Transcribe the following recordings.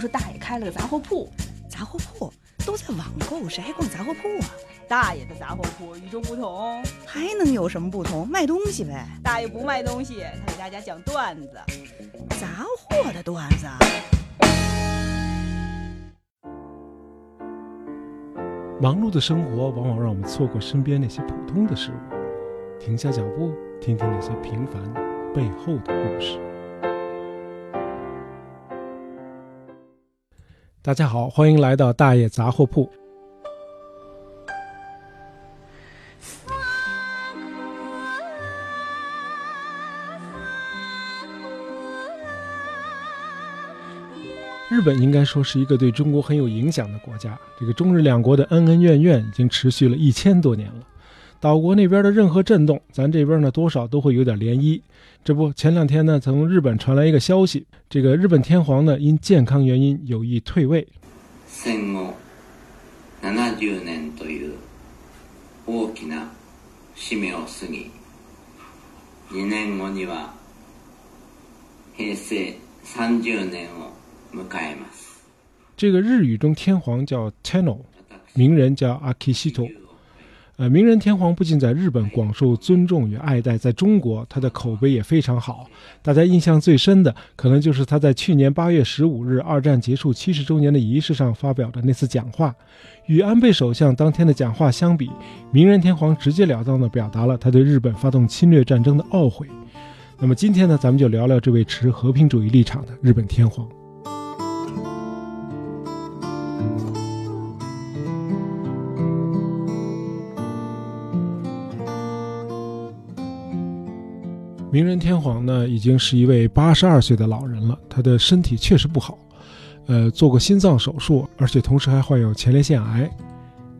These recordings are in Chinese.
说大爷开了个杂货铺，杂货铺都在网购，谁还逛杂货铺啊？大爷的杂货铺与众不同，还能有什么不同？卖东西呗。大爷不卖东西，他给大家讲段子，杂货的段子。忙碌的生活往往让我们错过身边那些普通的事物，停下脚步，听听那些平凡背后的故事。大家好，欢迎来到大爷杂货铺。日本应该说是一个对中国很有影响的国家。这个中日两国的恩恩怨怨已经持续了一千多年了。岛国那边的任何震动，咱这边呢多少都会有点涟漪。这不，前两天呢，从日本传来一个消息，这个日本天皇呢因健康原因有意退位。戦後70年という大きな使命を過ぎ、2年後には平成30年を迎えます。这个日语中天皇叫 Tenno，名人叫 Akihito。 呃，明仁天皇不仅在日本广受尊重与爱戴，在中国他的口碑也非常好。大家印象最深的，可能就是他在去年八月十五日二战结束七十周年的仪式上发表的那次讲话。与安倍首相当天的讲话相比，明仁天皇直截了当地表达了他对日本发动侵略战争的懊悔。那么今天呢，咱们就聊聊这位持和平主义立场的日本天皇。明仁天皇呢，已经是一位八十二岁的老人了，他的身体确实不好，呃，做过心脏手术，而且同时还患有前列腺癌。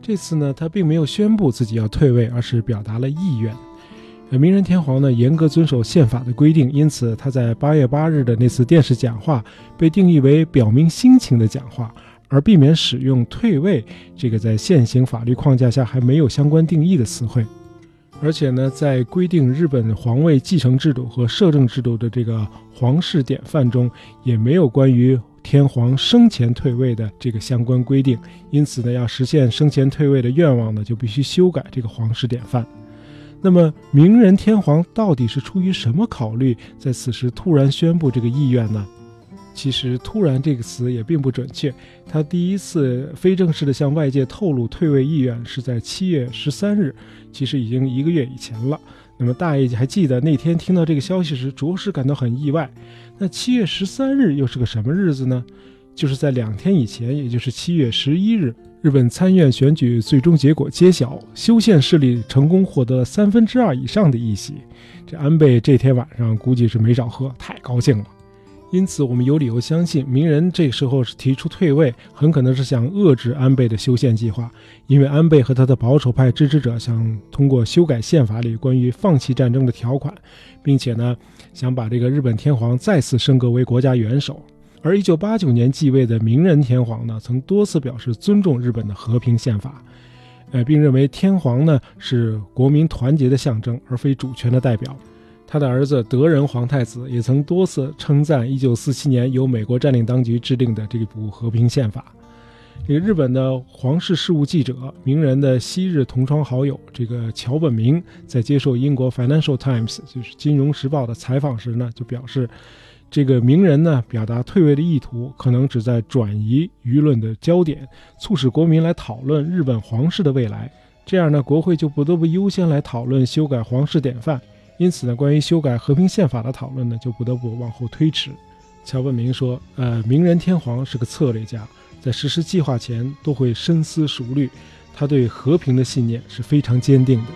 这次呢，他并没有宣布自己要退位，而是表达了意愿。呃，明仁天皇呢，严格遵守宪法的规定，因此他在八月八日的那次电视讲话被定义为表明心情的讲话，而避免使用“退位”这个在现行法律框架下还没有相关定义的词汇。而且呢，在规定日本皇位继承制度和摄政制度的这个皇室典范中，也没有关于天皇生前退位的这个相关规定。因此呢，要实现生前退位的愿望呢，就必须修改这个皇室典范。那么，明仁天皇到底是出于什么考虑，在此时突然宣布这个意愿呢？其实“突然”这个词也并不准确。他第一次非正式的向外界透露退位意愿是在七月十三日，其实已经一个月以前了。那么大爷还记得那天听到这个消息时，着实感到很意外。那七月十三日又是个什么日子呢？就是在两天以前，也就是七月十一日，日本参院选举最终结果揭晓，修宪势力成功获得三分之二以上的议席。这安倍这天晚上估计是没少喝，太高兴了。因此，我们有理由相信，明仁这时候是提出退位，很可能是想遏制安倍的修宪计划。因为安倍和他的保守派支持者想通过修改宪法里关于放弃战争的条款，并且呢，想把这个日本天皇再次升格为国家元首。而1989年继位的明仁天皇呢，曾多次表示尊重日本的和平宪法，呃，并认为天皇呢是国民团结的象征，而非主权的代表。他的儿子德仁皇太子也曾多次称赞1947年由美国占领当局制定的这部和平宪法。这个日本的皇室事务记者、名人的昔日同窗好友，这个桥本明在接受英国 Financial Times 就是《金融时报》的采访时呢，就表示，这个名人呢表达退位的意图，可能旨在转移舆论的焦点，促使国民来讨论日本皇室的未来。这样呢，国会就不得不优先来讨论修改皇室典范。因此呢，关于修改和平宪法的讨论呢，就不得不往后推迟。乔文明说：“呃，明仁天皇是个策略家，在实施计划前都会深思熟虑，他对和平的信念是非常坚定的。”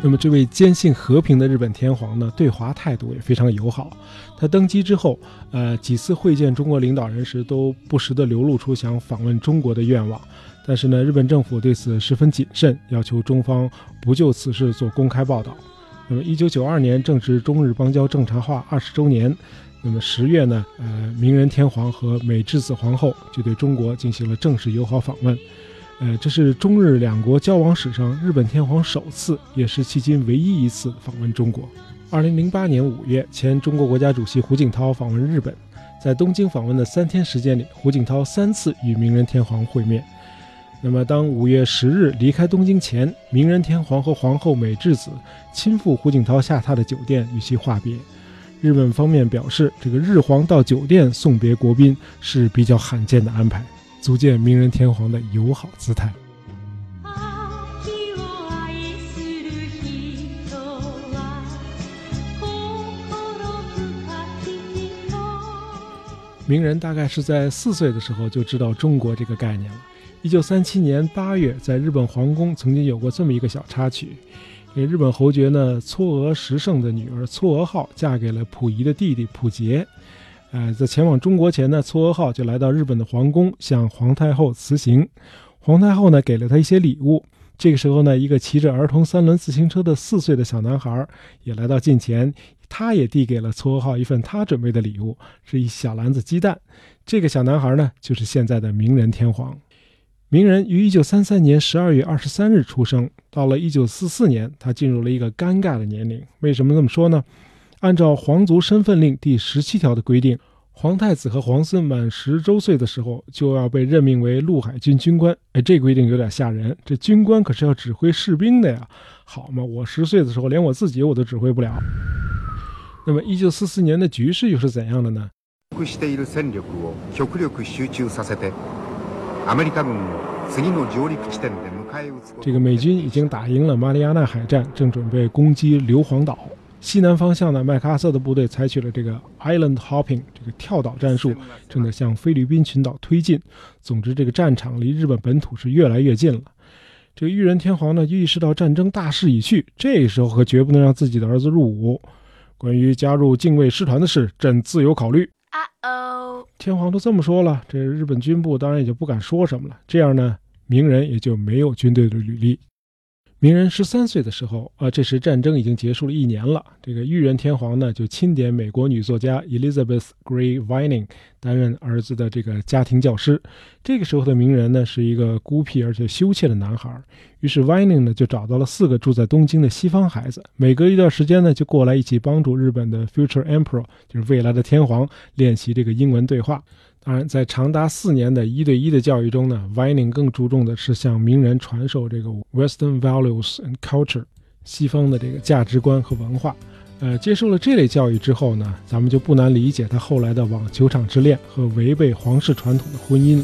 那么，这位坚信和平的日本天皇呢，对华态度也非常友好。他登基之后，呃，几次会见中国领导人时，都不时地流露出想访问中国的愿望。但是呢，日本政府对此十分谨慎，要求中方不就此事做公开报道。那么，一九九二年正值中日邦交正常化二十周年，那么十月呢，呃，明仁天皇和美智子皇后就对中国进行了正式友好访问。呃，这是中日两国交往史上日本天皇首次，也是迄今唯一一次访问中国。二零零八年五月，前中国国家主席胡锦涛访问日本，在东京访问的三天时间里，胡锦涛三次与明仁天皇会面。那么，当五月十日离开东京前，明仁天皇和皇后美智子亲赴胡锦涛下榻的酒店与其话别。日本方面表示，这个日皇到酒店送别国宾是比较罕见的安排。足见明仁天皇的友好姿态。明仁大概是在四岁的时候就知道中国这个概念了。一九三七年八月，在日本皇宫曾经有过这么一个小插曲：，给日本侯爵呢嵯峨十胜的女儿嵯峨号嫁给了溥仪的弟弟溥杰。呃，在前往中国前呢，嵯峨号就来到日本的皇宫，向皇太后辞行。皇太后呢，给了他一些礼物。这个时候呢，一个骑着儿童三轮自行车的四岁的小男孩也来到近前，他也递给了嵯峨号一份他准备的礼物，是一小篮子鸡蛋。这个小男孩呢，就是现在的明仁天皇。明仁于一九三三年十二月二十三日出生，到了一九四四年，他进入了一个尴尬的年龄。为什么这么说呢？按照皇族身份令第十七条的规定，皇太子和皇孙满十周岁的时候就要被任命为陆海军军官。哎，这规定有点吓人。这军官可是要指挥士兵的呀，好嘛，我十岁的时候连我自己我都指挥不了。那么，一九四四年的局势又是怎样的呢？这个美军已经打赢了马里亚纳海战，正准备攻击硫磺岛。西南方向呢，麦克阿瑟的部队采取了这个 island hopping 这个跳岛战术，正在向菲律宾群岛推进。总之，这个战场离日本本土是越来越近了。这个裕仁天皇呢，意识到战争大势已去，这时候可绝不能让自己的儿子入伍。关于加入禁卫师团的事，朕自有考虑。啊哦，天皇都这么说了，这日本军部当然也就不敢说什么了。这样呢，名人也就没有军队的履历。鸣人十三岁的时候，啊，这时战争已经结束了一年了。这个裕仁天皇呢，就钦点美国女作家 Elizabeth Gray Vining 担任儿子的这个家庭教师。这个时候的鸣人呢，是一个孤僻而且羞怯的男孩。于是 Vining 呢，就找到了四个住在东京的西方孩子，每隔一段时间呢，就过来一起帮助日本的 Future Emperor，就是未来的天皇练习这个英文对话。当然，在长达四年的一对一的教育中呢，Vining 更注重的是向名人传授这个 Western values and culture，西方的这个价值观和文化。呃，接受了这类教育之后呢，咱们就不难理解他后来的网球场之恋和违背皇室传统的婚姻。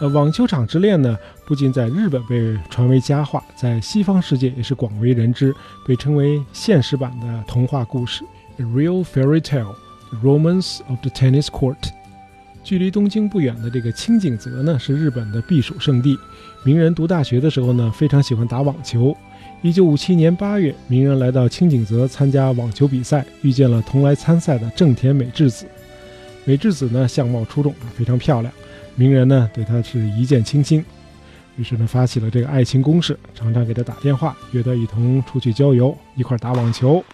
呃，网球场之恋呢？不仅在日本被传为佳话，在西方世界也是广为人知，被称为现实版的童话故事《A Real Fairy Tale: The Romance of the Tennis Court》。距离东京不远的这个清景泽呢，是日本的避暑胜地。名人读大学的时候呢，非常喜欢打网球。一九五七年八月，名人来到清景泽参加网球比赛，遇见了同来参赛的正田美智子。美智子呢，相貌出众，非常漂亮。名人呢，对她是一见倾心。于是呢，发起了这个爱情攻势，常常给他打电话，约他一同出去郊游，一块打网球。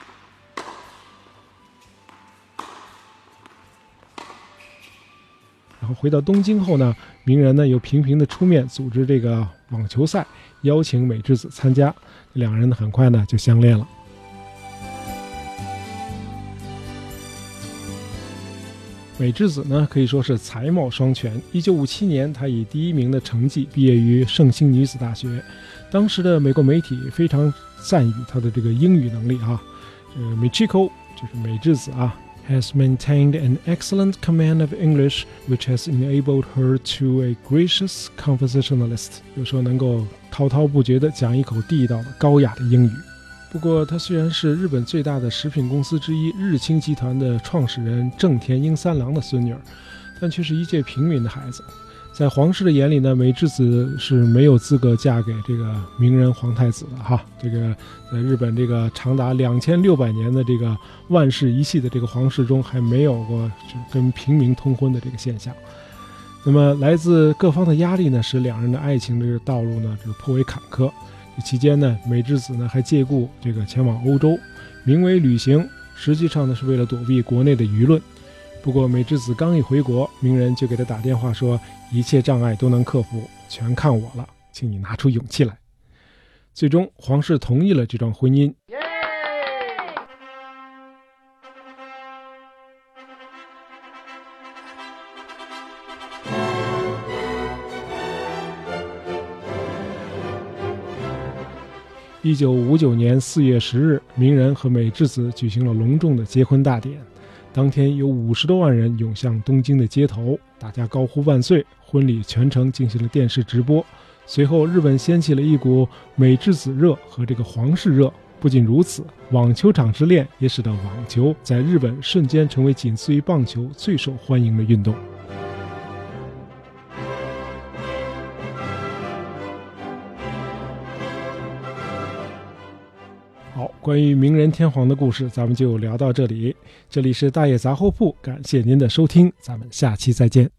然后回到东京后呢，名人呢又频频的出面组织这个网球赛，邀请美智子参加，两人呢很快呢就相恋了。美智子呢，可以说是才貌双全。一九五七年，她以第一名的成绩毕业于圣心女子大学。当时的美国媒体非常赞誉她的这个英语能力啊。这个 Michiko 就是美智子啊，has maintained an excellent command of English, which has enabled her to a gracious conversationalist。就说能够滔滔不绝地讲一口地道的高雅的英语。不过，她虽然是日本最大的食品公司之一日清集团的创始人正田英三郎的孙女，但却是一介平民的孩子。在皇室的眼里呢，美智子是没有资格嫁给这个名人皇太子的哈。这个在日本这个长达两千六百年的这个万世一系的这个皇室中，还没有过跟平民通婚的这个现象。那么来自各方的压力呢，使两人的爱情这个道路呢，就颇为坎坷。期间呢，美智子呢还借故这个前往欧洲，名为旅行，实际上呢是为了躲避国内的舆论。不过美智子刚一回国，名人就给他打电话说，一切障碍都能克服，全看我了，请你拿出勇气来。最终，皇室同意了这桩婚姻。一九五九年四月十日，名人和美智子举行了隆重的结婚大典。当天有五十多万人涌向东京的街头，大家高呼万岁。婚礼全程进行了电视直播。随后，日本掀起了一股美智子热和这个皇室热。不仅如此，网球场之恋也使得网球在日本瞬间成为仅次于棒球最受欢迎的运动。关于名人天皇的故事，咱们就聊到这里。这里是大爷杂货铺，感谢您的收听，咱们下期再见。